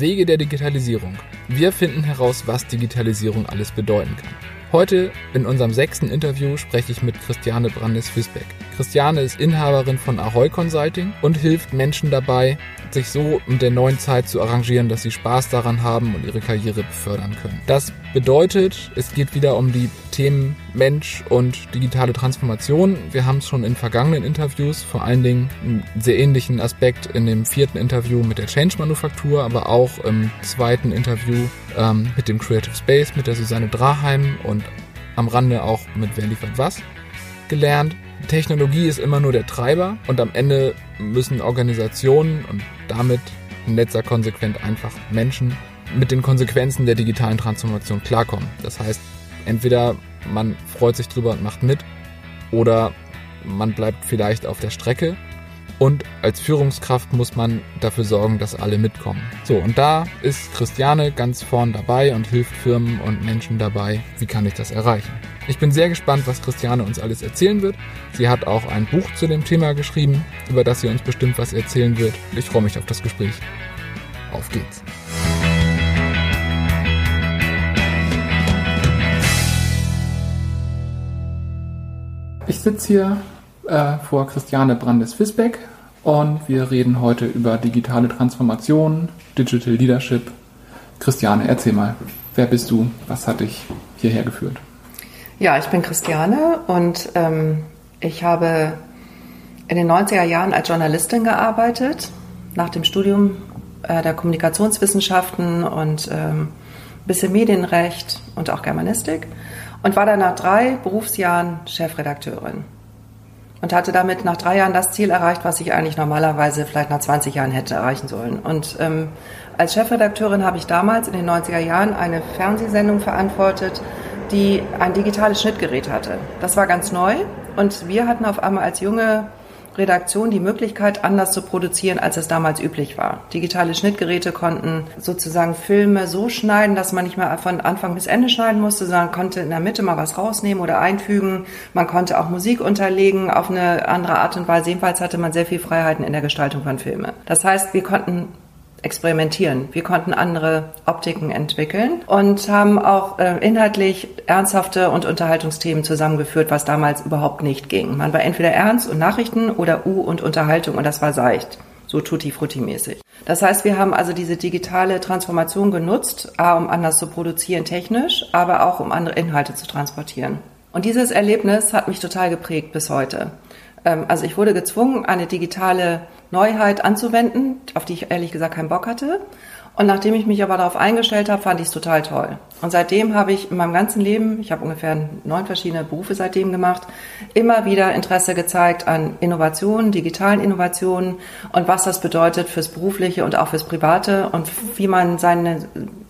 Wege der Digitalisierung. Wir finden heraus, was Digitalisierung alles bedeuten kann. Heute in unserem sechsten Interview spreche ich mit Christiane Brandes-Fisbeck. Christiane ist Inhaberin von Ahoy Consulting und hilft Menschen dabei, sich so mit der neuen Zeit zu arrangieren, dass sie Spaß daran haben und ihre Karriere befördern können. Das bedeutet, es geht wieder um die Themen Mensch und digitale Transformation. Wir haben es schon in vergangenen Interviews, vor allen Dingen einen sehr ähnlichen Aspekt in dem vierten Interview mit der Change Manufaktur, aber auch im zweiten Interview ähm, mit dem Creative Space, mit der Susanne Draheim und am Rande auch mit Wer liefert was gelernt. Technologie ist immer nur der Treiber und am Ende müssen Organisationen und damit in letzter Konsequenz einfach Menschen mit den Konsequenzen der digitalen Transformation klarkommen. Das heißt, entweder man freut sich drüber und macht mit oder man bleibt vielleicht auf der Strecke und als Führungskraft muss man dafür sorgen, dass alle mitkommen. So, und da ist Christiane ganz vorn dabei und hilft Firmen und Menschen dabei, wie kann ich das erreichen. Ich bin sehr gespannt, was Christiane uns alles erzählen wird. Sie hat auch ein Buch zu dem Thema geschrieben, über das sie uns bestimmt was erzählen wird. Ich freue mich auf das Gespräch. Auf geht's. Ich sitze hier äh, vor Christiane Brandes-Fisbeck und wir reden heute über digitale Transformation, Digital Leadership. Christiane, erzähl mal, wer bist du? Was hat dich hierher geführt? Ja, ich bin Christiane und ähm, ich habe in den 90er Jahren als Journalistin gearbeitet, nach dem Studium äh, der Kommunikationswissenschaften und ähm, ein bisschen Medienrecht und auch Germanistik und war dann nach drei Berufsjahren Chefredakteurin und hatte damit nach drei Jahren das Ziel erreicht, was ich eigentlich normalerweise vielleicht nach 20 Jahren hätte erreichen sollen. Und ähm, als Chefredakteurin habe ich damals in den 90er Jahren eine Fernsehsendung verantwortet, die ein digitales Schnittgerät hatte. Das war ganz neu und wir hatten auf einmal als junge Redaktion die Möglichkeit, anders zu produzieren, als es damals üblich war. Digitale Schnittgeräte konnten sozusagen Filme so schneiden, dass man nicht mehr von Anfang bis Ende schneiden musste, sondern konnte in der Mitte mal was rausnehmen oder einfügen. Man konnte auch Musik unterlegen auf eine andere Art und Weise. Jedenfalls hatte man sehr viel Freiheiten in der Gestaltung von Filmen. Das heißt, wir konnten experimentieren. Wir konnten andere Optiken entwickeln und haben auch äh, inhaltlich ernsthafte und Unterhaltungsthemen zusammengeführt, was damals überhaupt nicht ging. Man war entweder ernst und Nachrichten oder U und Unterhaltung und das war seicht. So tutti frutti mäßig. Das heißt, wir haben also diese digitale Transformation genutzt, A, um anders zu produzieren technisch, aber auch um andere Inhalte zu transportieren. Und dieses Erlebnis hat mich total geprägt bis heute. Ähm, also ich wurde gezwungen, eine digitale Neuheit anzuwenden, auf die ich ehrlich gesagt keinen Bock hatte. Und nachdem ich mich aber darauf eingestellt habe, fand ich es total toll. Und seitdem habe ich in meinem ganzen Leben, ich habe ungefähr neun verschiedene Berufe seitdem gemacht, immer wieder Interesse gezeigt an Innovationen, digitalen Innovationen und was das bedeutet fürs Berufliche und auch fürs Private und wie man seine,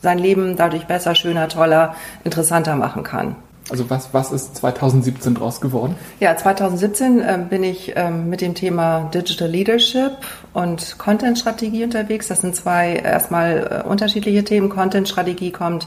sein Leben dadurch besser, schöner, toller, interessanter machen kann. Also was, was ist 2017 draus geworden? Ja, 2017 äh, bin ich ähm, mit dem Thema Digital Leadership und Content-Strategie unterwegs. Das sind zwei erstmal äh, unterschiedliche Themen. Content-Strategie kommt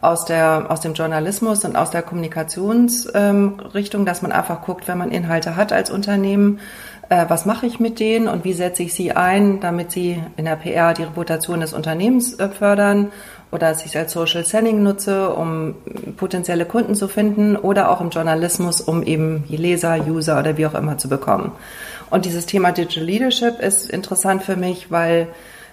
aus, der, aus dem Journalismus und aus der Kommunikationsrichtung, ähm, dass man einfach guckt, wenn man Inhalte hat als Unternehmen, äh, was mache ich mit denen und wie setze ich sie ein, damit sie in der PR die Reputation des Unternehmens äh, fördern oder dass ich es als Social Selling nutze, um potenzielle Kunden zu finden oder auch im Journalismus, um eben Leser, User oder wie auch immer zu bekommen. Und dieses Thema Digital Leadership ist interessant für mich, weil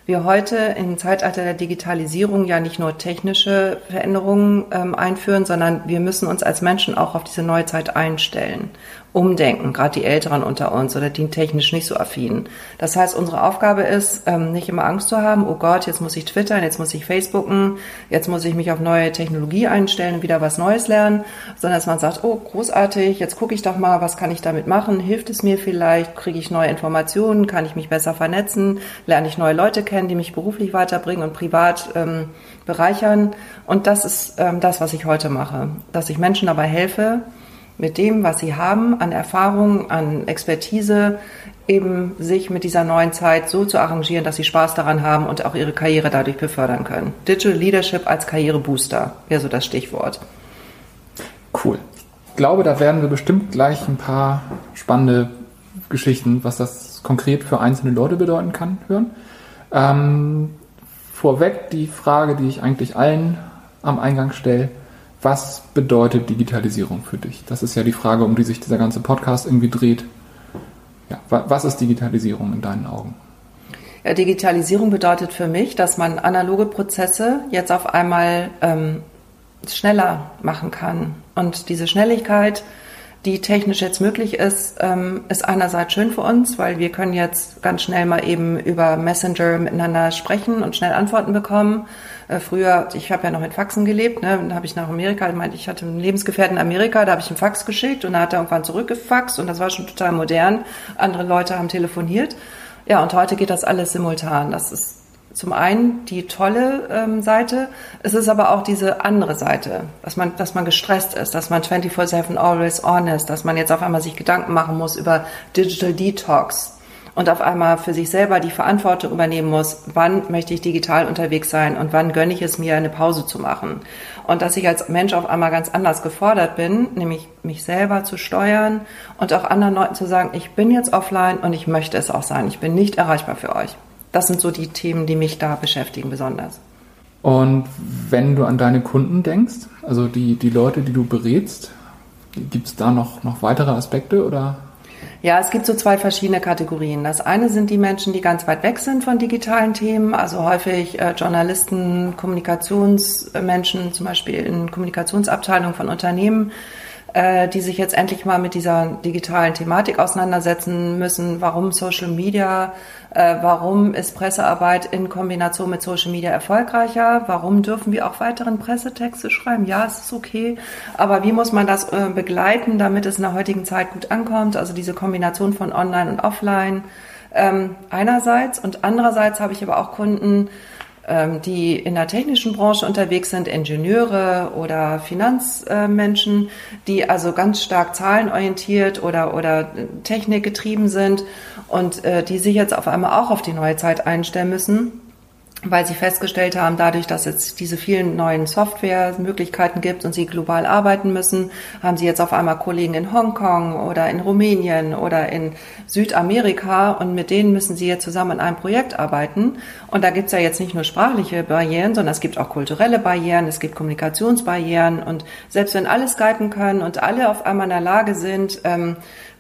wir heute im Zeitalter der Digitalisierung ja nicht nur technische Veränderungen ähm, einführen, sondern wir müssen uns als Menschen auch auf diese neue Zeit einstellen umdenken, gerade die Älteren unter uns oder die technisch nicht so affin. Das heißt, unsere Aufgabe ist, ähm, nicht immer Angst zu haben, oh Gott, jetzt muss ich twittern, jetzt muss ich Facebooken, jetzt muss ich mich auf neue Technologie einstellen und wieder was Neues lernen, sondern dass man sagt, oh, großartig, jetzt gucke ich doch mal, was kann ich damit machen, hilft es mir vielleicht, kriege ich neue Informationen, kann ich mich besser vernetzen, lerne ich neue Leute kennen, die mich beruflich weiterbringen und privat ähm, bereichern. Und das ist ähm, das, was ich heute mache, dass ich Menschen dabei helfe, mit dem, was sie haben an Erfahrung, an Expertise, eben sich mit dieser neuen Zeit so zu arrangieren, dass sie Spaß daran haben und auch ihre Karriere dadurch befördern können. Digital Leadership als Karrierebooster wäre so das Stichwort. Cool. Ich glaube, da werden wir bestimmt gleich ein paar spannende Geschichten, was das konkret für einzelne Leute bedeuten kann, hören. Ähm, vorweg die Frage, die ich eigentlich allen am Eingang stelle. Was bedeutet Digitalisierung für dich? Das ist ja die Frage, um die sich dieser ganze Podcast irgendwie dreht. Ja, was ist Digitalisierung in deinen Augen? Ja, Digitalisierung bedeutet für mich, dass man analoge Prozesse jetzt auf einmal ähm, schneller machen kann. Und diese Schnelligkeit die technisch jetzt möglich ist, ähm, ist einerseits schön für uns, weil wir können jetzt ganz schnell mal eben über Messenger miteinander sprechen und schnell Antworten bekommen. Äh, früher, ich habe ja noch mit Faxen gelebt, ne, dann habe ich nach Amerika, ich meinte, ich hatte einen Lebensgefährten in Amerika, da habe ich einen Fax geschickt und da hat er irgendwann zurückgefaxt und das war schon total modern. Andere Leute haben telefoniert. Ja, und heute geht das alles simultan. Das ist zum einen die tolle ähm, Seite, es ist aber auch diese andere Seite, dass man, dass man gestresst ist, dass man 24-7 always on ist, dass man jetzt auf einmal sich Gedanken machen muss über Digital Detox und auf einmal für sich selber die Verantwortung übernehmen muss, wann möchte ich digital unterwegs sein und wann gönne ich es mir, eine Pause zu machen. Und dass ich als Mensch auf einmal ganz anders gefordert bin, nämlich mich selber zu steuern und auch anderen Leuten zu sagen, ich bin jetzt offline und ich möchte es auch sein, ich bin nicht erreichbar für euch das sind so die Themen, die mich da beschäftigen besonders. Und wenn du an deine Kunden denkst, also die, die Leute, die du berätst, gibt es da noch, noch weitere Aspekte oder? Ja, es gibt so zwei verschiedene Kategorien. Das eine sind die Menschen, die ganz weit weg sind von digitalen Themen, also häufig äh, Journalisten, Kommunikationsmenschen, zum Beispiel in Kommunikationsabteilungen von Unternehmen, äh, die sich jetzt endlich mal mit dieser digitalen Thematik auseinandersetzen müssen. Warum Social Media? Äh, warum ist Pressearbeit in Kombination mit Social Media erfolgreicher? Warum dürfen wir auch weiteren Pressetexte schreiben? Ja, es ist okay. Aber wie muss man das äh, begleiten, damit es in der heutigen Zeit gut ankommt? Also diese Kombination von Online und Offline. Ähm, einerseits und andererseits habe ich aber auch Kunden, die in der technischen Branche unterwegs sind, Ingenieure oder Finanzmenschen, die also ganz stark zahlenorientiert oder, oder technikgetrieben sind und äh, die sich jetzt auf einmal auch auf die neue Zeit einstellen müssen weil sie festgestellt haben, dadurch, dass es diese vielen neuen Softwaremöglichkeiten gibt und sie global arbeiten müssen, haben sie jetzt auf einmal Kollegen in Hongkong oder in Rumänien oder in Südamerika und mit denen müssen sie jetzt zusammen an einem Projekt arbeiten. Und da gibt's ja jetzt nicht nur sprachliche Barrieren, sondern es gibt auch kulturelle Barrieren, es gibt Kommunikationsbarrieren und selbst wenn alle skypen können und alle auf einmal in der Lage sind, ähm,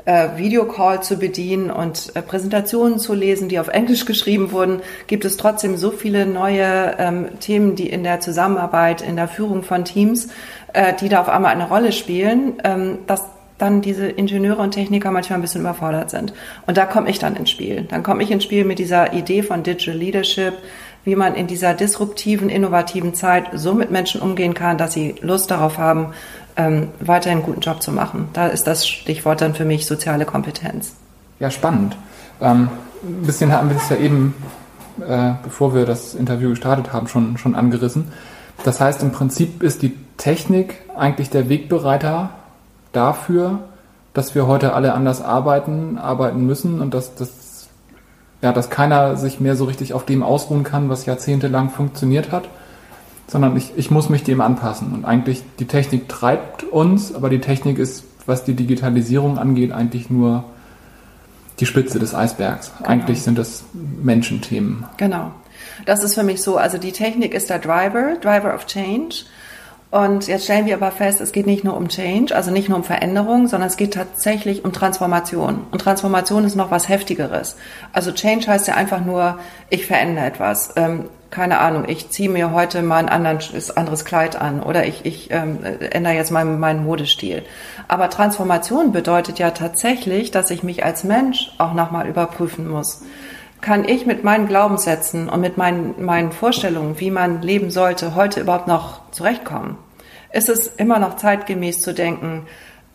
äh, Videocall zu bedienen und äh, Präsentationen zu lesen, die auf Englisch geschrieben wurden, gibt es trotzdem so viele neue ähm, Themen, die in der Zusammenarbeit, in der Führung von Teams, äh, die da auf einmal eine Rolle spielen, ähm, dass dann diese Ingenieure und Techniker manchmal ein bisschen überfordert sind. Und da komme ich dann ins Spiel. Dann komme ich ins Spiel mit dieser Idee von Digital Leadership, wie man in dieser disruptiven, innovativen Zeit so mit Menschen umgehen kann, dass sie Lust darauf haben, ähm, weiterhin einen guten Job zu machen. Da ist das Stichwort dann für mich soziale Kompetenz. Ja, spannend. Ähm, ein bisschen haben wir das ja eben, äh, bevor wir das Interview gestartet haben, schon, schon angerissen. Das heißt, im Prinzip ist die Technik eigentlich der Wegbereiter dafür, dass wir heute alle anders arbeiten, arbeiten müssen und dass, dass, ja, dass keiner sich mehr so richtig auf dem ausruhen kann, was jahrzehntelang funktioniert hat sondern ich, ich muss mich dem anpassen. Und eigentlich die Technik treibt uns, aber die Technik ist, was die Digitalisierung angeht, eigentlich nur die Spitze des Eisbergs. Genau. Eigentlich sind das Menschenthemen. Genau. Das ist für mich so. Also die Technik ist der Driver, Driver of Change. Und jetzt stellen wir aber fest, es geht nicht nur um Change, also nicht nur um Veränderung, sondern es geht tatsächlich um Transformation. Und Transformation ist noch was Heftigeres. Also Change heißt ja einfach nur, ich verändere etwas. Keine Ahnung, ich ziehe mir heute mal ein anderes Kleid an oder ich, ich ähm, ändere jetzt meinen, meinen Modestil. Aber Transformation bedeutet ja tatsächlich, dass ich mich als Mensch auch nochmal überprüfen muss. Kann ich mit meinen Glaubenssätzen und mit meinen, meinen Vorstellungen, wie man leben sollte, heute überhaupt noch zurechtkommen? Ist es immer noch zeitgemäß zu denken,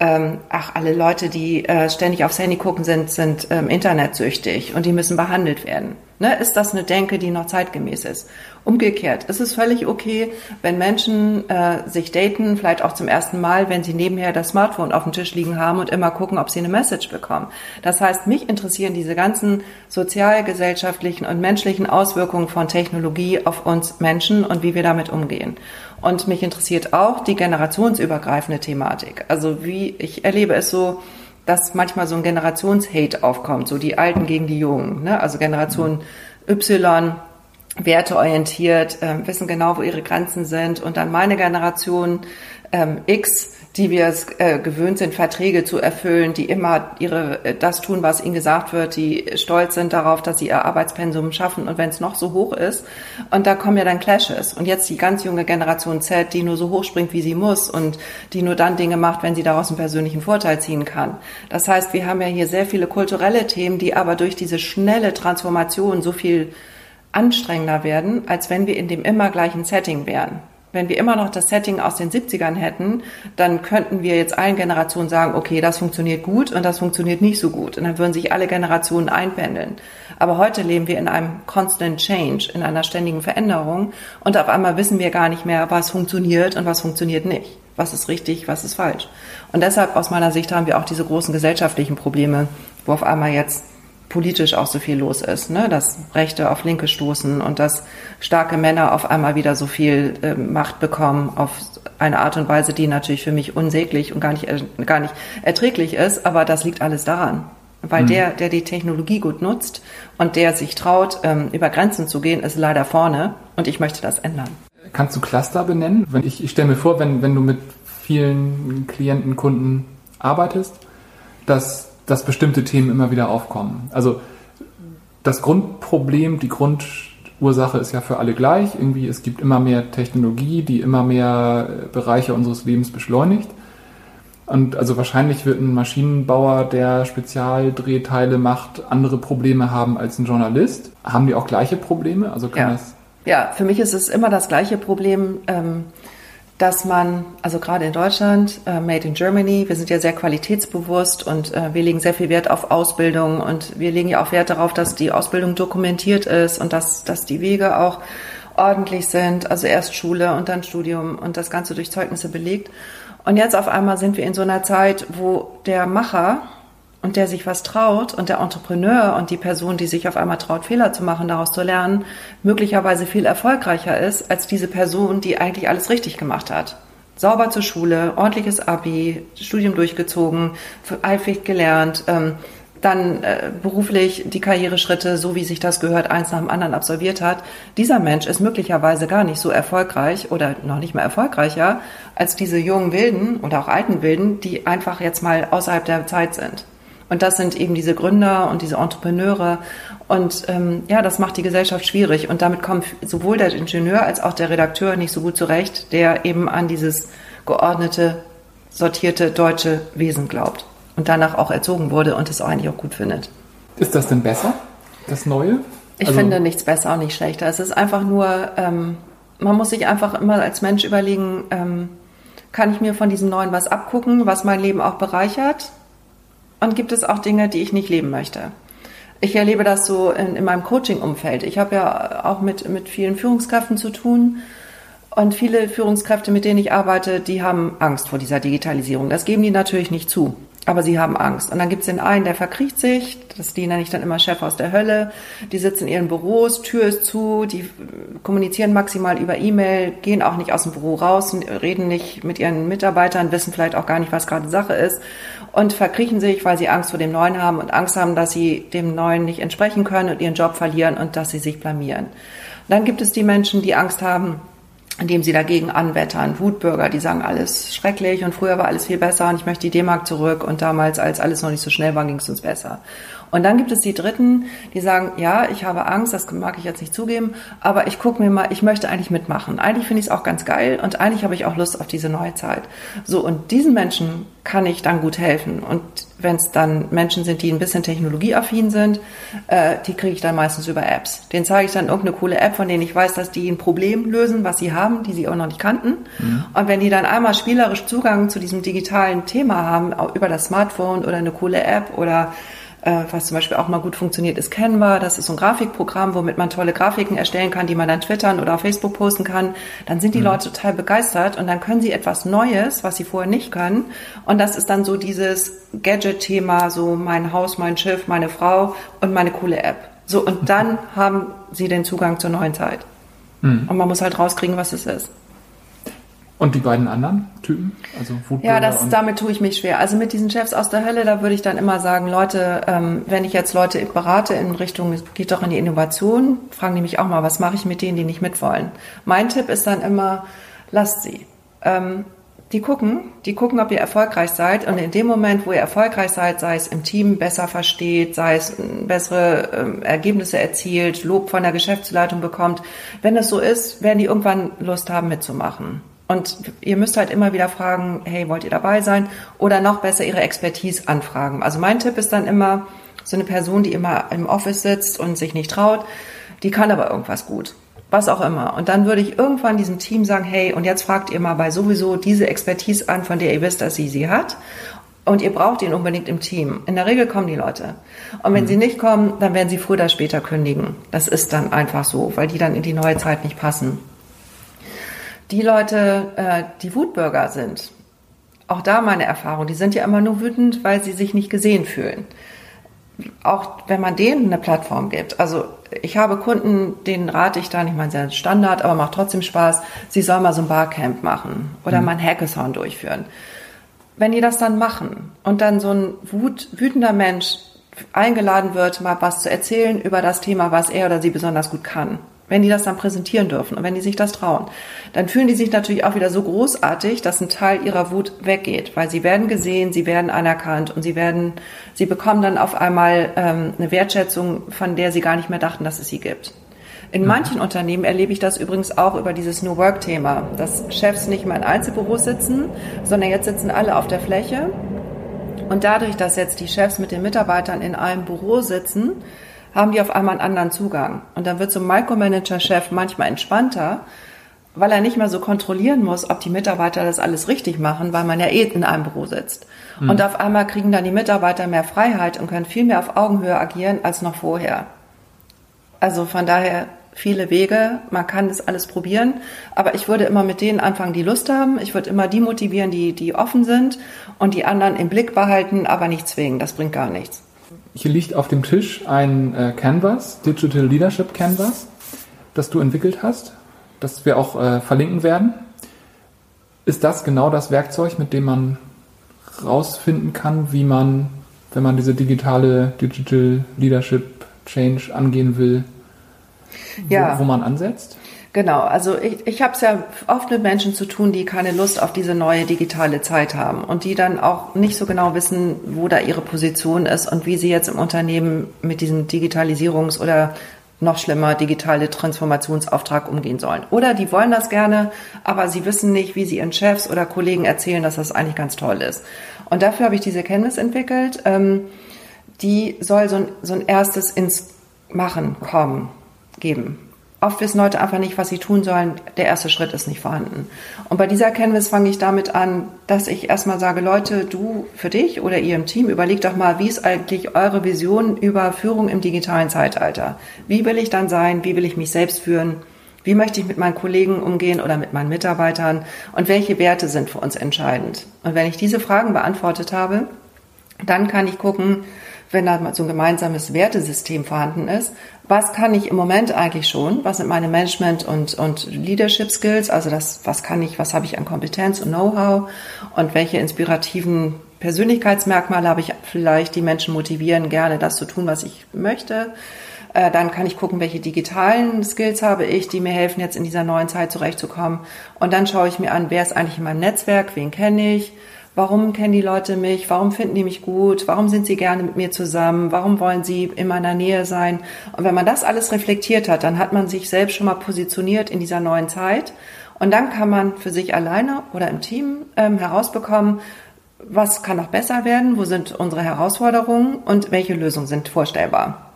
ähm, ach, alle Leute, die äh, ständig aufs Handy gucken, sind, sind ähm, internetsüchtig und die müssen behandelt werden. Ne? Ist das eine Denke, die noch zeitgemäß ist? Umgekehrt, ist es völlig okay, wenn Menschen äh, sich daten, vielleicht auch zum ersten Mal, wenn sie nebenher das Smartphone auf dem Tisch liegen haben und immer gucken, ob sie eine Message bekommen. Das heißt, mich interessieren diese ganzen sozialgesellschaftlichen und menschlichen Auswirkungen von Technologie auf uns Menschen und wie wir damit umgehen. Und mich interessiert auch die generationsübergreifende Thematik. Also wie ich erlebe es so, dass manchmal so ein Generationshate aufkommt, so die Alten gegen die Jungen. Ne? Also Generation Y werteorientiert, äh, wissen genau, wo ihre Grenzen sind. Und dann meine Generation ähm, X, die wir es äh, gewöhnt sind, Verträge zu erfüllen, die immer ihre äh, das tun, was ihnen gesagt wird, die stolz sind darauf, dass sie ihr Arbeitspensum schaffen und wenn es noch so hoch ist. Und da kommen ja dann Clashes. Und jetzt die ganz junge Generation Z, die nur so hoch springt, wie sie muss und die nur dann Dinge macht, wenn sie daraus einen persönlichen Vorteil ziehen kann. Das heißt, wir haben ja hier sehr viele kulturelle Themen, die aber durch diese schnelle Transformation so viel anstrengender werden, als wenn wir in dem immer gleichen Setting wären. Wenn wir immer noch das Setting aus den 70ern hätten, dann könnten wir jetzt allen Generationen sagen, okay, das funktioniert gut und das funktioniert nicht so gut. Und dann würden sich alle Generationen einpendeln. Aber heute leben wir in einem constant change, in einer ständigen Veränderung. Und auf einmal wissen wir gar nicht mehr, was funktioniert und was funktioniert nicht. Was ist richtig, was ist falsch. Und deshalb aus meiner Sicht haben wir auch diese großen gesellschaftlichen Probleme, wo auf einmal jetzt politisch auch so viel los ist, ne? dass Rechte auf Linke stoßen und dass starke Männer auf einmal wieder so viel äh, Macht bekommen auf eine Art und Weise, die natürlich für mich unsäglich und gar nicht, äh, gar nicht erträglich ist, aber das liegt alles daran. Weil mhm. der, der die Technologie gut nutzt und der sich traut, ähm, über Grenzen zu gehen, ist leider vorne und ich möchte das ändern. Kannst du Cluster benennen? Wenn ich, ich stelle mir vor, wenn, wenn du mit vielen Klienten, Kunden arbeitest, dass dass bestimmte Themen immer wieder aufkommen. Also das Grundproblem, die Grundursache ist ja für alle gleich. Irgendwie, es gibt immer mehr Technologie, die immer mehr Bereiche unseres Lebens beschleunigt. Und also wahrscheinlich wird ein Maschinenbauer, der Spezialdrehteile macht, andere Probleme haben als ein Journalist. Haben die auch gleiche Probleme? Also kann ja. das ja, für mich ist es immer das gleiche Problem. Ähm, dass man, also gerade in Deutschland, äh, Made in Germany, wir sind ja sehr qualitätsbewusst und äh, wir legen sehr viel Wert auf Ausbildung und wir legen ja auch Wert darauf, dass die Ausbildung dokumentiert ist und dass, dass die Wege auch ordentlich sind, also erst Schule und dann Studium und das Ganze durch Zeugnisse belegt. Und jetzt auf einmal sind wir in so einer Zeit, wo der Macher und der sich was traut und der Entrepreneur und die Person, die sich auf einmal traut, Fehler zu machen, daraus zu lernen, möglicherweise viel erfolgreicher ist als diese Person, die eigentlich alles richtig gemacht hat. Sauber zur Schule, ordentliches Abi, Studium durchgezogen, eifrig gelernt, ähm, dann äh, beruflich die Karriereschritte, so wie sich das gehört, eins nach dem anderen absolviert hat. Dieser Mensch ist möglicherweise gar nicht so erfolgreich oder noch nicht mal erfolgreicher als diese jungen Wilden oder auch alten Wilden, die einfach jetzt mal außerhalb der Zeit sind. Und das sind eben diese Gründer und diese Entrepreneure. Und ähm, ja, das macht die Gesellschaft schwierig. Und damit kommt sowohl der Ingenieur als auch der Redakteur nicht so gut zurecht, der eben an dieses geordnete, sortierte deutsche Wesen glaubt und danach auch erzogen wurde und es auch eigentlich auch gut findet. Ist das denn besser, das Neue? Ich also finde nichts besser, auch nicht schlechter. Es ist einfach nur, ähm, man muss sich einfach immer als Mensch überlegen, ähm, kann ich mir von diesem Neuen was abgucken, was mein Leben auch bereichert? Und gibt es auch Dinge, die ich nicht leben möchte. Ich erlebe das so in, in meinem Coaching-Umfeld. Ich habe ja auch mit, mit vielen Führungskräften zu tun. Und viele Führungskräfte, mit denen ich arbeite, die haben Angst vor dieser Digitalisierung. Das geben die natürlich nicht zu aber sie haben Angst. Und dann gibt es den einen, der verkriecht sich, das die nenne ich dann immer Chef aus der Hölle. Die sitzen in ihren Büros, Tür ist zu, die kommunizieren maximal über E-Mail, gehen auch nicht aus dem Büro raus, reden nicht mit ihren Mitarbeitern, wissen vielleicht auch gar nicht, was gerade Sache ist und verkriechen sich, weil sie Angst vor dem Neuen haben und Angst haben, dass sie dem Neuen nicht entsprechen können und ihren Job verlieren und dass sie sich blamieren. dann gibt es die Menschen, die Angst haben, indem sie dagegen anwettern. Wutbürger, die sagen, alles schrecklich und früher war alles viel besser und ich möchte die D-Mark zurück und damals, als alles noch nicht so schnell war, ging es uns besser. Und dann gibt es die Dritten, die sagen, ja, ich habe Angst, das mag ich jetzt nicht zugeben, aber ich gucke mir mal, ich möchte eigentlich mitmachen. Eigentlich finde ich es auch ganz geil und eigentlich habe ich auch Lust auf diese neue Zeit. So, und diesen Menschen kann ich dann gut helfen. Und wenn es dann Menschen sind, die ein bisschen technologieaffin sind, äh, die kriege ich dann meistens über Apps. Den zeige ich dann irgendeine coole App, von denen ich weiß, dass die ein Problem lösen, was sie haben, die sie auch noch nicht kannten. Mhm. Und wenn die dann einmal spielerisch Zugang zu diesem digitalen Thema haben, über das Smartphone oder eine coole App oder was zum Beispiel auch mal gut funktioniert, ist Canva. Das ist so ein Grafikprogramm, womit man tolle Grafiken erstellen kann, die man dann twittern oder auf Facebook posten kann. Dann sind die mhm. Leute total begeistert und dann können sie etwas Neues, was sie vorher nicht können. Und das ist dann so dieses Gadget-Thema, so mein Haus, mein Schiff, meine Frau und meine coole App. So, und dann haben sie den Zugang zur neuen Zeit. Mhm. Und man muss halt rauskriegen, was es ist. Und die beiden anderen Typen? Also ja, das, damit tue ich mich schwer. Also mit diesen Chefs aus der Hölle, da würde ich dann immer sagen, Leute, ähm, wenn ich jetzt Leute berate in Richtung, geht doch in die Innovation, fragen die mich auch mal, was mache ich mit denen, die nicht mitwollen? Mein Tipp ist dann immer, lasst sie. Ähm, die gucken, die gucken, ob ihr erfolgreich seid. Und in dem Moment, wo ihr erfolgreich seid, sei es im Team besser versteht, sei es bessere ähm, Ergebnisse erzielt, Lob von der Geschäftsleitung bekommt, wenn es so ist, werden die irgendwann Lust haben mitzumachen. Und ihr müsst halt immer wieder fragen, hey, wollt ihr dabei sein? Oder noch besser ihre Expertise anfragen. Also mein Tipp ist dann immer, so eine Person, die immer im Office sitzt und sich nicht traut, die kann aber irgendwas gut. Was auch immer. Und dann würde ich irgendwann diesem Team sagen, hey, und jetzt fragt ihr mal bei sowieso diese Expertise an, von der ihr wisst, dass sie sie hat. Und ihr braucht ihn unbedingt im Team. In der Regel kommen die Leute. Und wenn mhm. sie nicht kommen, dann werden sie früher oder später kündigen. Das ist dann einfach so, weil die dann in die neue Zeit nicht passen die Leute, äh, die Wutbürger sind, auch da meine Erfahrung, die sind ja immer nur wütend, weil sie sich nicht gesehen fühlen. Auch wenn man denen eine Plattform gibt. Also ich habe Kunden, denen rate ich dann, ich meine, sehr Standard, aber macht trotzdem Spaß, sie sollen mal so ein Barcamp machen oder mhm. mal ein Hackathon durchführen. Wenn die das dann machen und dann so ein wut, wütender Mensch eingeladen wird, mal was zu erzählen über das Thema, was er oder sie besonders gut kann, wenn die das dann präsentieren dürfen und wenn die sich das trauen, dann fühlen die sich natürlich auch wieder so großartig, dass ein Teil ihrer Wut weggeht, weil sie werden gesehen, sie werden anerkannt und sie werden, sie bekommen dann auf einmal ähm, eine Wertschätzung, von der sie gar nicht mehr dachten, dass es sie gibt. In mhm. manchen Unternehmen erlebe ich das übrigens auch über dieses New Work-Thema, dass Chefs nicht mehr in Einzelbüros sitzen, sondern jetzt sitzen alle auf der Fläche. Und dadurch, dass jetzt die Chefs mit den Mitarbeitern in einem Büro sitzen, haben die auf einmal einen anderen Zugang. Und dann wird so ein Micromanager-Chef manchmal entspannter, weil er nicht mehr so kontrollieren muss, ob die Mitarbeiter das alles richtig machen, weil man ja eh in einem Büro sitzt. Mhm. Und auf einmal kriegen dann die Mitarbeiter mehr Freiheit und können viel mehr auf Augenhöhe agieren als noch vorher. Also von daher viele Wege, man kann das alles probieren, aber ich würde immer mit denen anfangen, die Lust haben. Ich würde immer die motivieren, die, die offen sind und die anderen im Blick behalten, aber nicht zwingen. Das bringt gar nichts. Hier liegt auf dem Tisch ein äh, Canvas, Digital Leadership Canvas, das du entwickelt hast, das wir auch äh, verlinken werden. Ist das genau das Werkzeug, mit dem man rausfinden kann, wie man, wenn man diese digitale Digital Leadership Change angehen will, ja. wo, wo man ansetzt? Genau, also ich, ich habe es ja oft mit Menschen zu tun, die keine Lust auf diese neue digitale Zeit haben und die dann auch nicht so genau wissen, wo da ihre Position ist und wie sie jetzt im Unternehmen mit diesem Digitalisierungs- oder noch schlimmer digitale Transformationsauftrag umgehen sollen. Oder die wollen das gerne, aber sie wissen nicht, wie sie ihren Chefs oder Kollegen erzählen, dass das eigentlich ganz toll ist. Und dafür habe ich diese Kenntnis entwickelt. Ähm, die soll so ein, so ein erstes ins Machen kommen geben oft wissen Leute einfach nicht, was sie tun sollen. Der erste Schritt ist nicht vorhanden. Und bei dieser Canvas fange ich damit an, dass ich erstmal sage, Leute, du für dich oder ihr im Team, überlegt doch mal, wie ist eigentlich eure Vision über Führung im digitalen Zeitalter? Wie will ich dann sein? Wie will ich mich selbst führen? Wie möchte ich mit meinen Kollegen umgehen oder mit meinen Mitarbeitern? Und welche Werte sind für uns entscheidend? Und wenn ich diese Fragen beantwortet habe, dann kann ich gucken, wenn da so ein gemeinsames Wertesystem vorhanden ist, was kann ich im Moment eigentlich schon? Was sind meine Management- und, und Leadership-Skills? Also das, was kann ich, was habe ich an Kompetenz und Know-how? Und welche inspirativen Persönlichkeitsmerkmale habe ich vielleicht, die Menschen motivieren, gerne das zu tun, was ich möchte? Äh, dann kann ich gucken, welche digitalen Skills habe ich, die mir helfen, jetzt in dieser neuen Zeit zurechtzukommen. Und dann schaue ich mir an, wer ist eigentlich in meinem Netzwerk, wen kenne ich, Warum kennen die Leute mich? Warum finden die mich gut? Warum sind sie gerne mit mir zusammen? Warum wollen sie in meiner Nähe sein? Und wenn man das alles reflektiert hat, dann hat man sich selbst schon mal positioniert in dieser neuen Zeit. Und dann kann man für sich alleine oder im Team ähm, herausbekommen, was kann noch besser werden? Wo sind unsere Herausforderungen? Und welche Lösungen sind vorstellbar?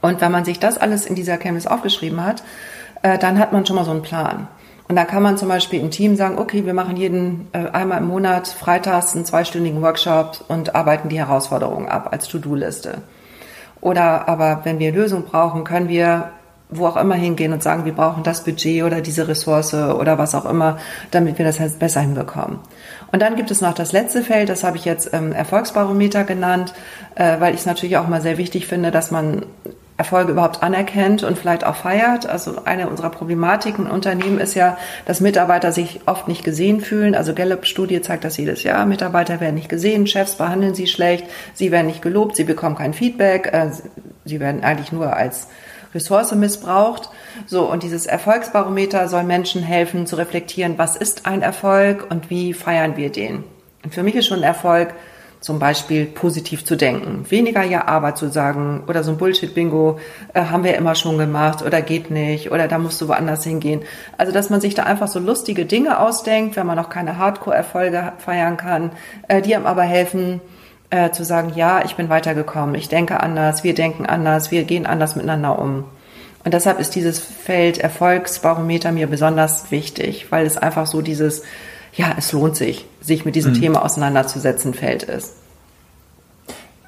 Und wenn man sich das alles in dieser Canvas aufgeschrieben hat, äh, dann hat man schon mal so einen Plan. Und da kann man zum Beispiel im Team sagen, okay, wir machen jeden äh, einmal im Monat freitags einen zweistündigen Workshop und arbeiten die Herausforderungen ab als To-Do-Liste. Oder aber wenn wir Lösungen brauchen, können wir wo auch immer hingehen und sagen, wir brauchen das Budget oder diese Ressource oder was auch immer, damit wir das halt besser hinbekommen. Und dann gibt es noch das letzte Feld, das habe ich jetzt ähm, Erfolgsbarometer genannt, äh, weil ich es natürlich auch mal sehr wichtig finde, dass man Erfolge überhaupt anerkennt und vielleicht auch feiert. Also eine unserer Problematiken in Unternehmen ist ja, dass Mitarbeiter sich oft nicht gesehen fühlen. Also Gallup-Studie zeigt das jedes Jahr. Mitarbeiter werden nicht gesehen, Chefs behandeln sie schlecht, sie werden nicht gelobt, sie bekommen kein Feedback, äh, sie werden eigentlich nur als Ressource missbraucht. So, und dieses Erfolgsbarometer soll Menschen helfen zu reflektieren, was ist ein Erfolg und wie feiern wir den. Und für mich ist schon Erfolg, zum Beispiel positiv zu denken, weniger ja aber zu sagen oder so ein Bullshit-Bingo äh, haben wir immer schon gemacht oder geht nicht oder da musst du woanders hingehen. Also dass man sich da einfach so lustige Dinge ausdenkt, wenn man noch keine Hardcore-Erfolge feiern kann, äh, die einem aber helfen äh, zu sagen, ja, ich bin weitergekommen, ich denke anders, wir denken anders, wir gehen anders miteinander um. Und deshalb ist dieses Feld Erfolgsbarometer mir besonders wichtig, weil es einfach so dieses ja, es lohnt sich, sich mit diesem mhm. Thema auseinanderzusetzen, fällt es.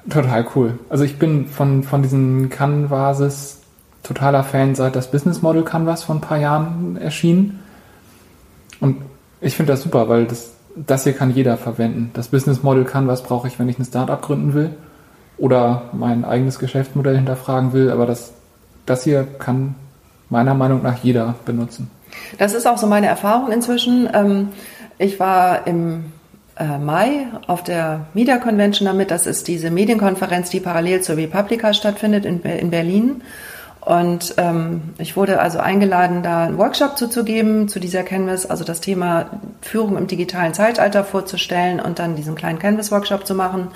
Total cool. Also ich bin von, von diesen Canvases totaler Fan, seit das Business Model Canvas vor ein paar Jahren erschien. Und ich finde das super, weil das, das hier kann jeder verwenden. Das Business Model Canvas brauche ich, wenn ich ein Startup gründen will oder mein eigenes Geschäftsmodell hinterfragen will, aber das, das hier kann meiner Meinung nach jeder benutzen. Das ist auch so meine Erfahrung inzwischen. Ähm, ich war im äh, Mai auf der Media Convention damit. Das ist diese Medienkonferenz, die parallel zur Republica stattfindet in, in Berlin. Und ähm, ich wurde also eingeladen, da einen Workshop zuzugeben zu dieser Canvas, also das Thema Führung im digitalen Zeitalter vorzustellen und dann diesen kleinen Canvas-Workshop zu machen.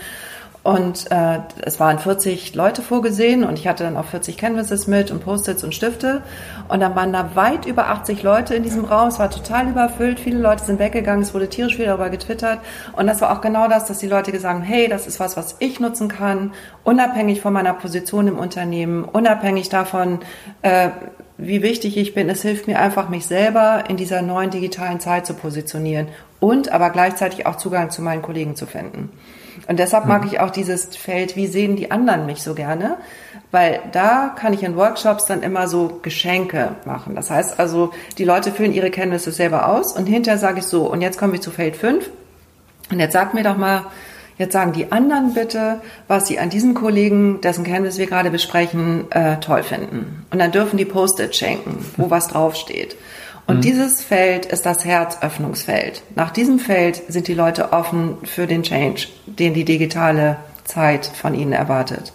Und äh, es waren 40 Leute vorgesehen und ich hatte dann auch 40 Canvases mit und Post-its und Stifte. Und dann waren da weit über 80 Leute in diesem Raum. Es war total überfüllt. Viele Leute sind weggegangen. Es wurde tierisch viel darüber getwittert. Und das war auch genau das, dass die Leute gesagt haben, hey, das ist was, was ich nutzen kann, unabhängig von meiner Position im Unternehmen, unabhängig davon, äh, wie wichtig ich bin. Es hilft mir einfach, mich selber in dieser neuen digitalen Zeit zu positionieren und aber gleichzeitig auch Zugang zu meinen Kollegen zu finden. Und deshalb mag mhm. ich auch dieses Feld, wie sehen die anderen mich so gerne? Weil da kann ich in Workshops dann immer so Geschenke machen. Das heißt also, die Leute füllen ihre Kenntnisse selber aus und hinterher sage ich so, und jetzt kommen wir zu Feld 5. Und jetzt sag mir doch mal, jetzt sagen die anderen bitte, was sie an diesem Kollegen, dessen Kenntnis wir gerade besprechen, äh, toll finden. Und dann dürfen die Post-it schenken, wo was draufsteht. Und mhm. dieses Feld ist das Herzöffnungsfeld. Nach diesem Feld sind die Leute offen für den Change, den die digitale Zeit von ihnen erwartet.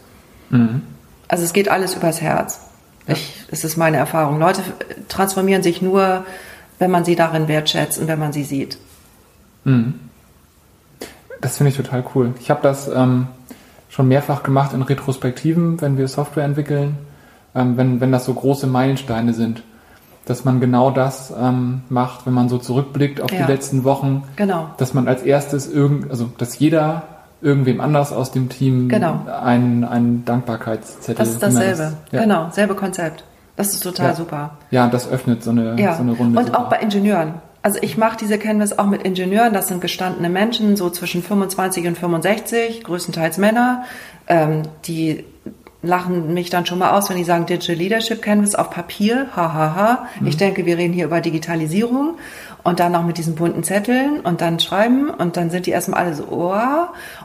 Mhm. Also es geht alles übers Herz. Ich, das ist meine Erfahrung. Leute transformieren sich nur, wenn man sie darin wertschätzt und wenn man sie sieht. Mhm. Das finde ich total cool. Ich habe das ähm, schon mehrfach gemacht in Retrospektiven, wenn wir Software entwickeln, ähm, wenn, wenn das so große Meilensteine sind dass man genau das ähm, macht, wenn man so zurückblickt auf ja. die letzten Wochen. Genau. Dass man als erstes irgend, also dass jeder irgendwem anders aus dem Team genau. einen, einen Dankbarkeitszettel. Das ist dasselbe. Das, ja. Genau, selbe Konzept. Das ist total ja. super. Ja, das öffnet so eine, ja. so eine Runde. Und auch bei Ingenieuren. Also ich mache diese Canvas auch mit Ingenieuren. Das sind gestandene Menschen, so zwischen 25 und 65, größtenteils Männer, ähm, die lachen mich dann schon mal aus, wenn die sagen Digital Leadership Canvas auf Papier, hahaha. Ha, ha. Mhm. Ich denke, wir reden hier über Digitalisierung und dann noch mit diesen bunten Zetteln und dann schreiben und dann sind die erstmal alle so, oh,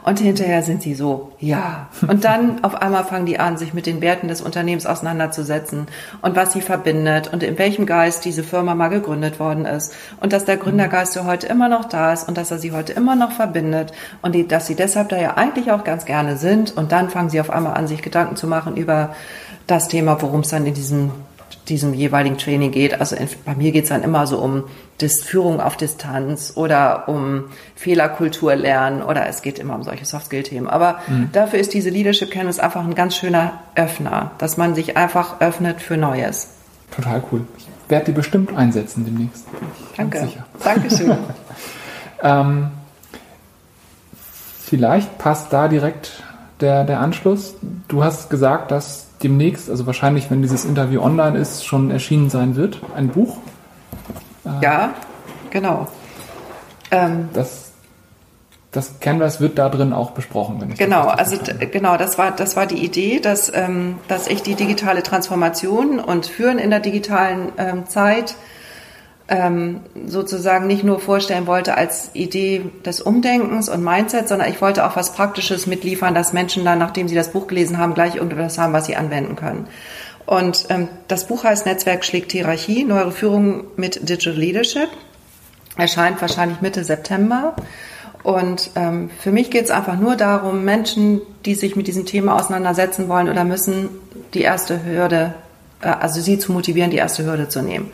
und hinterher sind sie so, ja. Und dann auf einmal fangen die an, sich mit den Werten des Unternehmens auseinanderzusetzen und was sie verbindet und in welchem Geist diese Firma mal gegründet worden ist. Und dass der Gründergeist ja heute immer noch da ist und dass er sie heute immer noch verbindet und die, dass sie deshalb da ja eigentlich auch ganz gerne sind. Und dann fangen sie auf einmal an, sich Gedanken zu machen über das Thema, worum es dann in diesem diesem jeweiligen Training geht. Also bei mir geht es dann immer so um Dis Führung auf Distanz oder um Fehlerkultur lernen oder es geht immer um solche Soft-Skill-Themen. Aber mhm. dafür ist diese Leadership Canvas einfach ein ganz schöner Öffner, dass man sich einfach öffnet für Neues. Total cool. Ich werde die bestimmt einsetzen demnächst. Danke. Sicher. Dankeschön. ähm, vielleicht passt da direkt der, der Anschluss. Du hast gesagt, dass demnächst, also wahrscheinlich, wenn dieses Interview online ist, schon erschienen sein wird, ein Buch. Äh, ja, genau. Ähm, das, das Canvas wird da drin auch besprochen, wenn ich Genau, das also genau, das war das war die Idee, dass ähm, dass ich die digitale Transformation und Führen in der digitalen ähm, Zeit ähm, sozusagen nicht nur vorstellen wollte als Idee des Umdenkens und Mindset, sondern ich wollte auch was Praktisches mitliefern, dass Menschen dann, nachdem sie das Buch gelesen haben, gleich irgendwas haben, was sie anwenden können. Und ähm, das Buch heißt Netzwerk schlägt Hierarchie, neuere Führung mit Digital Leadership. Erscheint wahrscheinlich Mitte September. Und ähm, für mich geht es einfach nur darum, Menschen, die sich mit diesem Thema auseinandersetzen wollen oder müssen, die erste Hürde, äh, also sie zu motivieren, die erste Hürde zu nehmen.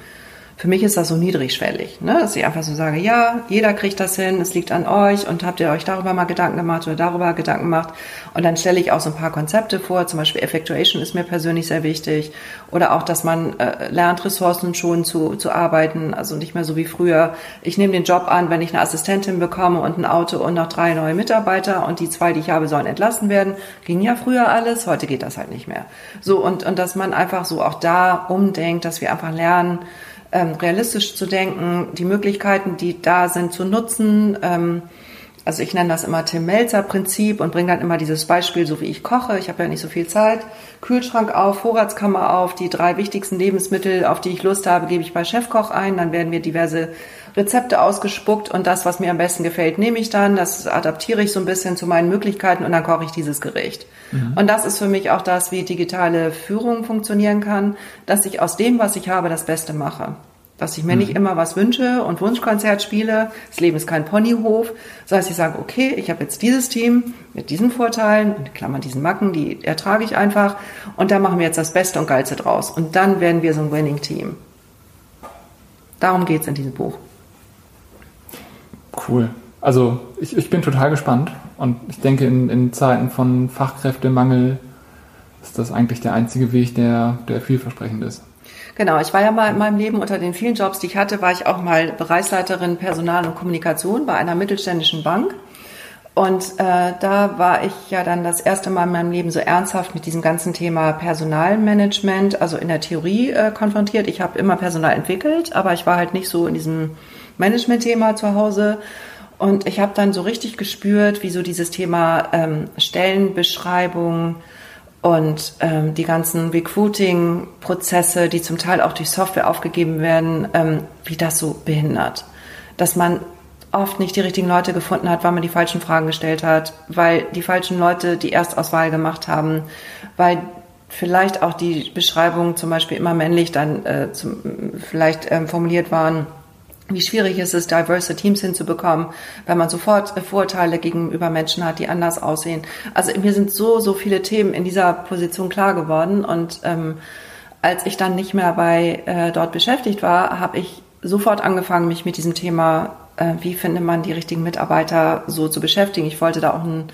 Für mich ist das so niedrigschwellig, ne? dass ich einfach so sage, ja, jeder kriegt das hin, es liegt an euch und habt ihr euch darüber mal Gedanken gemacht oder darüber Gedanken gemacht und dann stelle ich auch so ein paar Konzepte vor, zum Beispiel Effectuation ist mir persönlich sehr wichtig oder auch, dass man äh, lernt, Ressourcen schon zu, zu arbeiten, also nicht mehr so wie früher. Ich nehme den Job an, wenn ich eine Assistentin bekomme und ein Auto und noch drei neue Mitarbeiter und die zwei, die ich habe, sollen entlassen werden. Ging ja früher alles, heute geht das halt nicht mehr. So und, und dass man einfach so auch da umdenkt, dass wir einfach lernen, ähm, realistisch zu denken, die Möglichkeiten, die da sind, zu nutzen. Ähm, also ich nenne das immer Tim Melzer Prinzip und bringe dann immer dieses Beispiel, so wie ich koche. Ich habe ja nicht so viel Zeit. Kühlschrank auf, Vorratskammer auf, die drei wichtigsten Lebensmittel, auf die ich Lust habe, gebe ich bei Chefkoch ein. Dann werden mir diverse Rezepte ausgespuckt und das, was mir am besten gefällt, nehme ich dann. Das adaptiere ich so ein bisschen zu meinen Möglichkeiten und dann koche ich dieses Gericht. Mhm. Und das ist für mich auch das, wie digitale Führung funktionieren kann, dass ich aus dem, was ich habe, das Beste mache. Dass ich mir mhm. nicht immer was wünsche und Wunschkonzert spiele. Das Leben ist kein Ponyhof. Das heißt, ich sage, okay, ich habe jetzt dieses Team mit diesen Vorteilen, in Klammern diesen Macken, die ertrage ich einfach. Und da machen wir jetzt das Beste und Geilste draus. Und dann werden wir so ein Winning-Team. Darum geht es in diesem Buch. Cool. Also ich, ich bin total gespannt und ich denke, in, in Zeiten von Fachkräftemangel ist das eigentlich der einzige Weg, der, der vielversprechend ist. Genau, ich war ja mal in meinem Leben unter den vielen Jobs, die ich hatte, war ich auch mal Bereichsleiterin Personal und Kommunikation bei einer mittelständischen Bank. Und äh, da war ich ja dann das erste Mal in meinem Leben so ernsthaft mit diesem ganzen Thema Personalmanagement, also in der Theorie äh, konfrontiert. Ich habe immer Personal entwickelt, aber ich war halt nicht so in diesem Management-Thema zu Hause. Und ich habe dann so richtig gespürt, wie so dieses Thema ähm, Stellenbeschreibung und ähm, die ganzen Recruiting-Prozesse, die zum Teil auch durch Software aufgegeben werden, ähm, wie das so behindert. Dass man oft nicht die richtigen Leute gefunden hat, weil man die falschen Fragen gestellt hat, weil die falschen Leute die Erstauswahl gemacht haben, weil vielleicht auch die Beschreibungen zum Beispiel immer männlich dann äh, zum, vielleicht ähm, formuliert waren wie schwierig ist es, diverse Teams hinzubekommen, wenn man sofort Vorurteile gegenüber Menschen hat, die anders aussehen. Also mir sind so, so viele Themen in dieser Position klar geworden und ähm, als ich dann nicht mehr bei äh, dort beschäftigt war, habe ich sofort angefangen, mich mit diesem Thema, äh, wie findet man die richtigen Mitarbeiter, so zu beschäftigen. Ich wollte da auch ein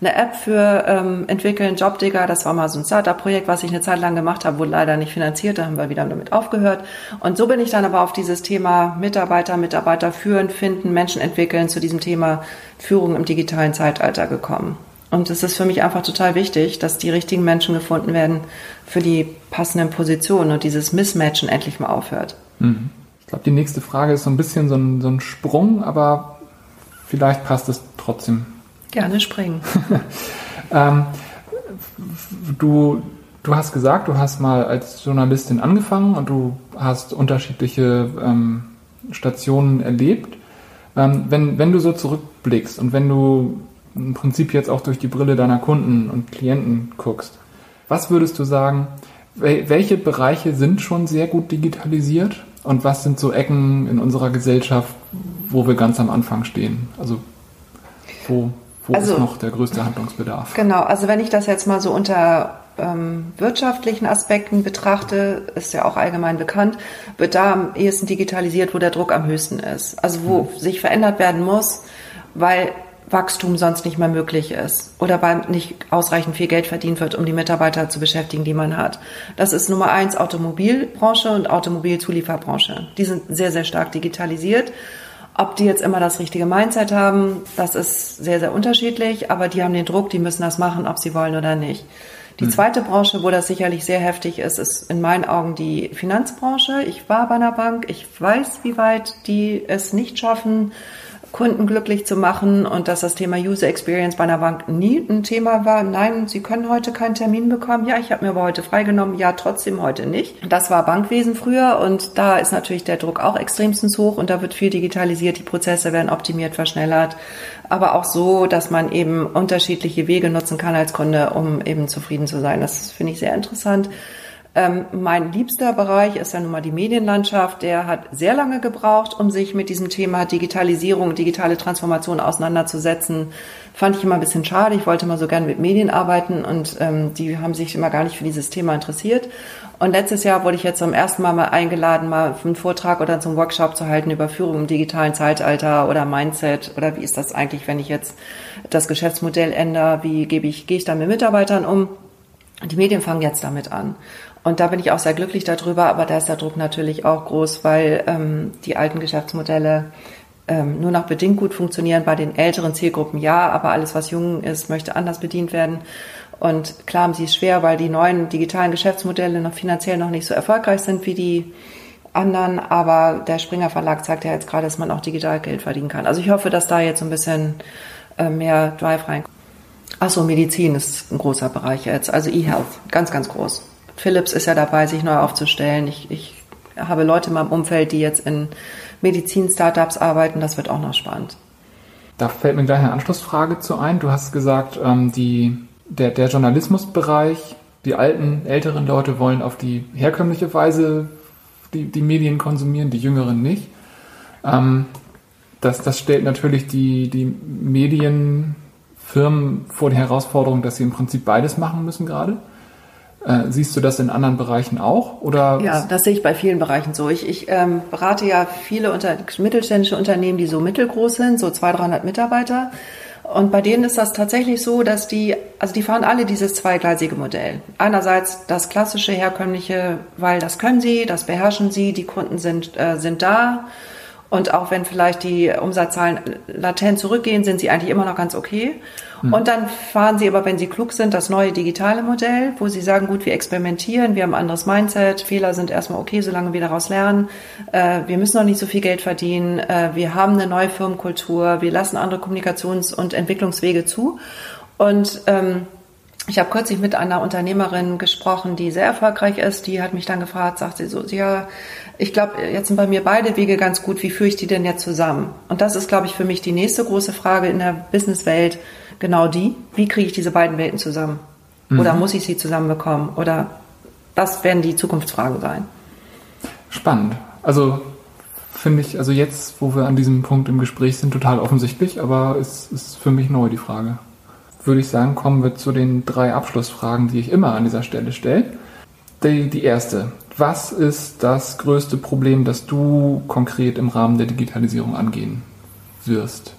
eine App für ähm, entwickeln, Jobdigger. Das war mal so ein Startup-Projekt, was ich eine Zeit lang gemacht habe, wurde leider nicht finanziert. Da haben wir wieder damit aufgehört. Und so bin ich dann aber auf dieses Thema Mitarbeiter, Mitarbeiter führen, finden, Menschen entwickeln zu diesem Thema Führung im digitalen Zeitalter gekommen. Und es ist für mich einfach total wichtig, dass die richtigen Menschen gefunden werden für die passenden Positionen und dieses Mismatchen endlich mal aufhört. Mhm. Ich glaube, die nächste Frage ist so ein bisschen so ein, so ein Sprung, aber vielleicht passt es trotzdem Gerne springen. ähm, du, du hast gesagt, du hast mal als Journalistin angefangen und du hast unterschiedliche ähm, Stationen erlebt. Ähm, wenn, wenn du so zurückblickst und wenn du im Prinzip jetzt auch durch die Brille deiner Kunden und Klienten guckst, was würdest du sagen, welche Bereiche sind schon sehr gut digitalisiert und was sind so Ecken in unserer Gesellschaft, wo wir ganz am Anfang stehen? Also wo wo also, ist noch der größte Handlungsbedarf? Genau, also wenn ich das jetzt mal so unter ähm, wirtschaftlichen Aspekten betrachte, ist ja auch allgemein bekannt, wird da am ehesten digitalisiert, wo der Druck am höchsten ist. Also wo mhm. sich verändert werden muss, weil Wachstum sonst nicht mehr möglich ist oder weil nicht ausreichend viel Geld verdient wird, um die Mitarbeiter zu beschäftigen, die man hat. Das ist Nummer eins Automobilbranche und Automobilzulieferbranche. Die sind sehr, sehr stark digitalisiert ob die jetzt immer das richtige Mindset haben, das ist sehr, sehr unterschiedlich, aber die haben den Druck, die müssen das machen, ob sie wollen oder nicht. Die hm. zweite Branche, wo das sicherlich sehr heftig ist, ist in meinen Augen die Finanzbranche. Ich war bei einer Bank, ich weiß, wie weit die es nicht schaffen, Kunden glücklich zu machen und dass das Thema User Experience bei einer Bank nie ein Thema war. Nein, Sie können heute keinen Termin bekommen. Ja, ich habe mir aber heute freigenommen. Ja, trotzdem heute nicht. Das war Bankwesen früher und da ist natürlich der Druck auch extremstens hoch und da wird viel digitalisiert. Die Prozesse werden optimiert, verschnellert, aber auch so, dass man eben unterschiedliche Wege nutzen kann als Kunde, um eben zufrieden zu sein. Das finde ich sehr interessant. Ähm, mein liebster Bereich ist ja nun mal die Medienlandschaft. Der hat sehr lange gebraucht, um sich mit diesem Thema Digitalisierung, digitale Transformation auseinanderzusetzen. Fand ich immer ein bisschen schade. Ich wollte immer so gerne mit Medien arbeiten und ähm, die haben sich immer gar nicht für dieses Thema interessiert. Und letztes Jahr wurde ich jetzt zum ersten Mal mal eingeladen, mal einen Vortrag oder zum Workshop zu halten über Führung im digitalen Zeitalter oder Mindset oder wie ist das eigentlich, wenn ich jetzt das Geschäftsmodell ändere? Wie gebe ich, gehe ich da mit Mitarbeitern um? Die Medien fangen jetzt damit an. Und da bin ich auch sehr glücklich darüber, aber da ist der Druck natürlich auch groß, weil ähm, die alten Geschäftsmodelle ähm, nur noch bedingt gut funktionieren. Bei den älteren Zielgruppen ja, aber alles, was jung ist, möchte anders bedient werden. Und klar haben sie es schwer, weil die neuen digitalen Geschäftsmodelle noch finanziell noch nicht so erfolgreich sind wie die anderen. Aber der Springer Verlag zeigt ja jetzt gerade, dass man auch digital Geld verdienen kann. Also ich hoffe, dass da jetzt ein bisschen äh, mehr Drive reinkommt. Achso, Medizin ist ein großer Bereich jetzt. Also E-Health, ganz, ganz groß. Philips ist ja dabei, sich neu aufzustellen. Ich, ich habe Leute in meinem Umfeld, die jetzt in Medizin-Startups arbeiten. Das wird auch noch spannend. Da fällt mir gleich eine Anschlussfrage zu ein. Du hast gesagt, ähm, die, der, der Journalismusbereich, die alten, älteren Leute wollen auf die herkömmliche Weise die, die Medien konsumieren, die jüngeren nicht. Ähm, das, das stellt natürlich die, die Medienfirmen vor die Herausforderung, dass sie im Prinzip beides machen müssen gerade. Äh, siehst du das in anderen Bereichen auch? Oder ja, das sehe ich bei vielen Bereichen so. Ich, ich ähm, berate ja viele unter, mittelständische Unternehmen, die so mittelgroß sind, so 200, 300 Mitarbeiter. Und bei denen ist das tatsächlich so, dass die, also die fahren alle dieses zweigleisige Modell. Einerseits das klassische, herkömmliche, weil das können sie, das beherrschen sie, die Kunden sind, äh, sind da. Und auch wenn vielleicht die Umsatzzahlen latent zurückgehen, sind sie eigentlich immer noch ganz okay. Hm. Und dann fahren sie aber, wenn sie klug sind, das neue digitale Modell, wo sie sagen, gut, wir experimentieren, wir haben ein anderes Mindset, Fehler sind erstmal okay, solange wir daraus lernen. Äh, wir müssen noch nicht so viel Geld verdienen, äh, wir haben eine neue Firmenkultur, wir lassen andere Kommunikations- und Entwicklungswege zu. Und ähm, ich habe kürzlich mit einer Unternehmerin gesprochen, die sehr erfolgreich ist. Die hat mich dann gefragt, sagt sie so, ja, ich glaube, jetzt sind bei mir beide Wege ganz gut. Wie führe ich die denn jetzt zusammen? Und das ist, glaube ich, für mich die nächste große Frage in der Businesswelt. Genau die. Wie kriege ich diese beiden Welten zusammen? Mhm. Oder muss ich sie zusammenbekommen? Oder das werden die Zukunftsfragen sein. Spannend. Also finde ich, also jetzt, wo wir an diesem Punkt im Gespräch sind, total offensichtlich, aber es ist für mich neu die Frage würde ich sagen, kommen wir zu den drei Abschlussfragen, die ich immer an dieser Stelle stelle. Die, die erste. Was ist das größte Problem, das du konkret im Rahmen der Digitalisierung angehen wirst?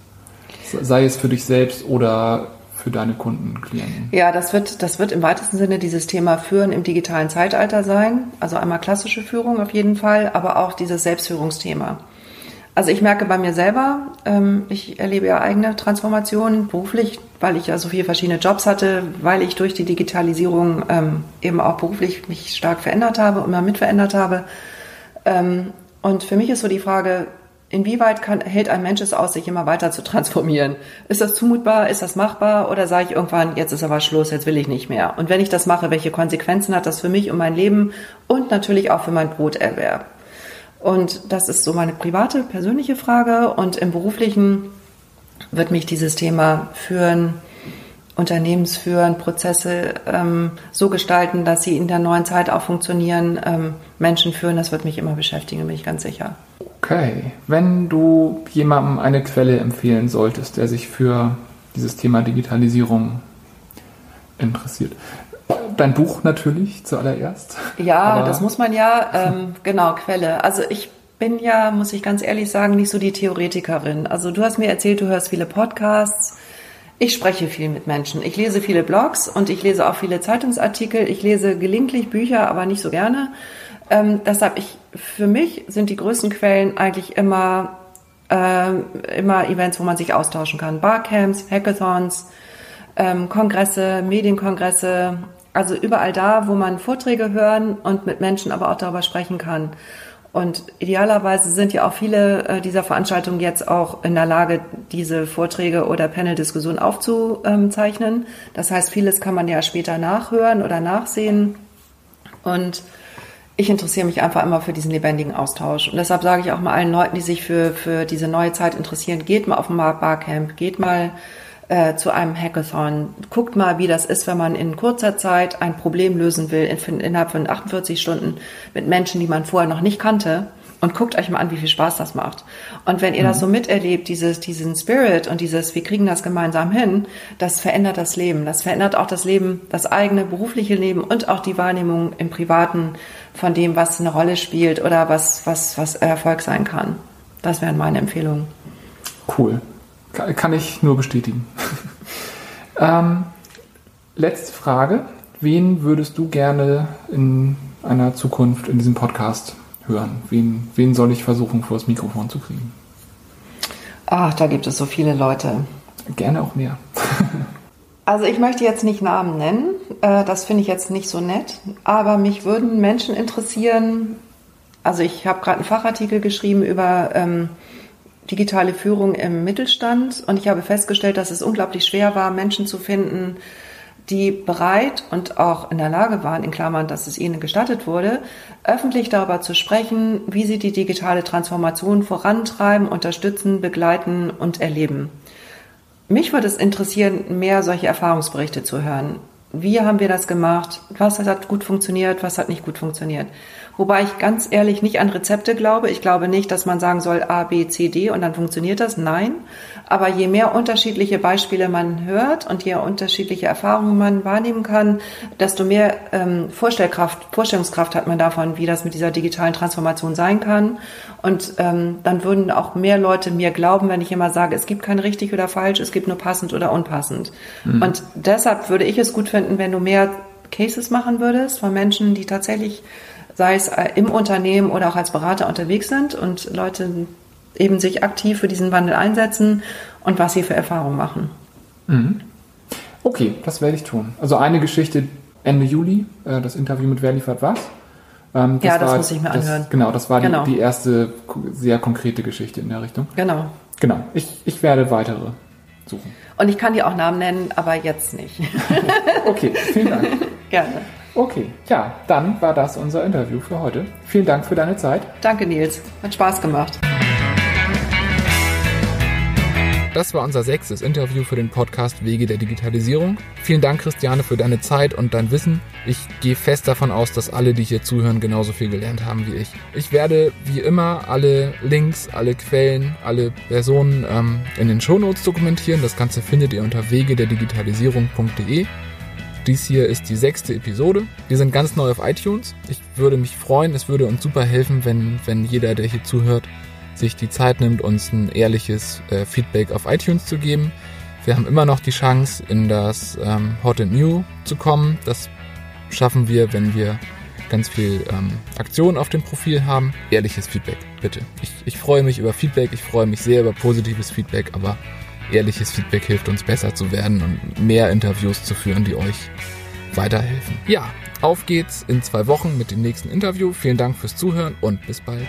Sei es für dich selbst oder für deine Kunden, Klienten? Ja, das wird, das wird im weitesten Sinne dieses Thema Führen im digitalen Zeitalter sein. Also einmal klassische Führung auf jeden Fall, aber auch dieses Selbstführungsthema. Also ich merke bei mir selber, ähm, ich erlebe ja eigene Transformationen beruflich, weil ich ja so viele verschiedene Jobs hatte, weil ich durch die Digitalisierung ähm, eben auch beruflich mich stark verändert habe und mal mitverändert habe. Ähm, und für mich ist so die Frage, inwieweit kann, hält ein Mensch es aus, sich immer weiter zu transformieren? Ist das zumutbar? Ist das machbar? Oder sage ich irgendwann, jetzt ist aber Schluss, jetzt will ich nicht mehr? Und wenn ich das mache, welche Konsequenzen hat das für mich und mein Leben und natürlich auch für mein Broterwerb? Und das ist so meine private, persönliche Frage. Und im beruflichen wird mich dieses Thema führen, Unternehmensführen, Prozesse ähm, so gestalten, dass sie in der neuen Zeit auch funktionieren, ähm, Menschen führen, das wird mich immer beschäftigen, bin ich ganz sicher. Okay, wenn du jemandem eine Quelle empfehlen solltest, der sich für dieses Thema Digitalisierung interessiert, Dein Buch natürlich zuallererst. Ja, Aber das muss man ja, ähm, genau, Quelle. Also ich bin ja, muss ich ganz ehrlich sagen, nicht so die Theoretikerin. Also du hast mir erzählt, du hörst viele Podcasts. Ich spreche viel mit Menschen. Ich lese viele Blogs und ich lese auch viele Zeitungsartikel. Ich lese gelegentlich Bücher, aber nicht so gerne. Ähm, deshalb ich, für mich sind die größten Quellen eigentlich immer, äh, immer Events, wo man sich austauschen kann. Barcamps, Hackathons, ähm, Kongresse, Medienkongresse, also überall da, wo man Vorträge hören und mit Menschen aber auch darüber sprechen kann. Und idealerweise sind ja auch viele äh, dieser Veranstaltungen jetzt auch in der Lage, diese Vorträge oder Panel-Diskussionen aufzuzeichnen. Das heißt, vieles kann man ja später nachhören oder nachsehen. Und ich interessiere mich einfach immer für diesen lebendigen Austausch. Und deshalb sage ich auch mal allen Leuten, die sich für, für diese neue Zeit interessieren, geht mal auf ein Barcamp, geht mal äh, zu einem Hackathon, guckt mal, wie das ist, wenn man in kurzer Zeit ein Problem lösen will, in, innerhalb von 48 Stunden mit Menschen, die man vorher noch nicht kannte und guckt euch mal an, wie viel Spaß das macht. Und wenn ihr mhm. das so miterlebt, dieses, diesen Spirit und dieses, wir kriegen das gemeinsam hin, das verändert das Leben. Das verändert auch das Leben, das eigene berufliche Leben und auch die Wahrnehmung im Privaten von dem, was eine Rolle spielt oder was, was, was Erfolg sein kann. Das wären meine Empfehlungen. Cool. Kann ich nur bestätigen. ähm, letzte Frage. Wen würdest du gerne in einer Zukunft in diesem Podcast hören? Wen, wen soll ich versuchen, vor das Mikrofon zu kriegen? Ach, da gibt es so viele Leute. Gerne auch mehr. also ich möchte jetzt nicht Namen nennen, äh, das finde ich jetzt nicht so nett, aber mich würden Menschen interessieren, also ich habe gerade einen Fachartikel geschrieben über ähm, digitale Führung im Mittelstand und ich habe festgestellt, dass es unglaublich schwer war, Menschen zu finden, die bereit und auch in der Lage waren, in Klammern, dass es ihnen gestattet wurde, öffentlich darüber zu sprechen, wie sie die digitale Transformation vorantreiben, unterstützen, begleiten und erleben. Mich würde es interessieren, mehr solche Erfahrungsberichte zu hören. Wie haben wir das gemacht? Was hat gut funktioniert? Was hat nicht gut funktioniert? Wobei ich ganz ehrlich nicht an Rezepte glaube. Ich glaube nicht, dass man sagen soll A, B, C, D und dann funktioniert das. Nein. Aber je mehr unterschiedliche Beispiele man hört und je unterschiedliche Erfahrungen man wahrnehmen kann, desto mehr ähm, Vorstellkraft, Vorstellungskraft hat man davon, wie das mit dieser digitalen Transformation sein kann. Und ähm, dann würden auch mehr Leute mir glauben, wenn ich immer sage, es gibt kein richtig oder falsch, es gibt nur passend oder unpassend. Mhm. Und deshalb würde ich es gut finden, wenn du mehr Cases machen würdest von Menschen, die tatsächlich sei es äh, im Unternehmen oder auch als Berater unterwegs sind und Leute eben sich aktiv für diesen Wandel einsetzen und was sie für Erfahrungen machen. Mhm. Okay, das werde ich tun. Also eine Geschichte Ende Juli, äh, das Interview mit Wer liefert was. Ähm, das ja, das war, muss ich mir anhören. Das, genau, das war genau. Die, die, erste sehr konkrete Geschichte in der Richtung. Genau. Genau, ich, ich werde weitere suchen. Und ich kann dir auch Namen nennen, aber jetzt nicht. okay, vielen Dank. Gerne. Okay, ja, dann war das unser Interview für heute. Vielen Dank für deine Zeit. Danke, Nils. Hat Spaß gemacht. Das war unser sechstes Interview für den Podcast Wege der Digitalisierung. Vielen Dank, Christiane, für deine Zeit und dein Wissen. Ich gehe fest davon aus, dass alle, die hier zuhören, genauso viel gelernt haben wie ich. Ich werde wie immer alle Links, alle Quellen, alle Personen ähm, in den Shownotes dokumentieren. Das Ganze findet ihr unter wegederdigitalisierung.de. Dies hier ist die sechste Episode. Wir sind ganz neu auf iTunes. Ich würde mich freuen, es würde uns super helfen, wenn, wenn jeder, der hier zuhört, sich die Zeit nimmt, uns ein ehrliches äh, Feedback auf iTunes zu geben. Wir haben immer noch die Chance, in das ähm, Hot and New zu kommen. Das schaffen wir, wenn wir ganz viel ähm, Aktion auf dem Profil haben. Ehrliches Feedback, bitte. Ich, ich freue mich über Feedback, ich freue mich sehr über positives Feedback, aber ehrliches Feedback hilft uns besser zu werden und mehr Interviews zu führen, die euch weiterhelfen. Ja, auf geht's in zwei Wochen mit dem nächsten Interview. Vielen Dank fürs Zuhören und bis bald.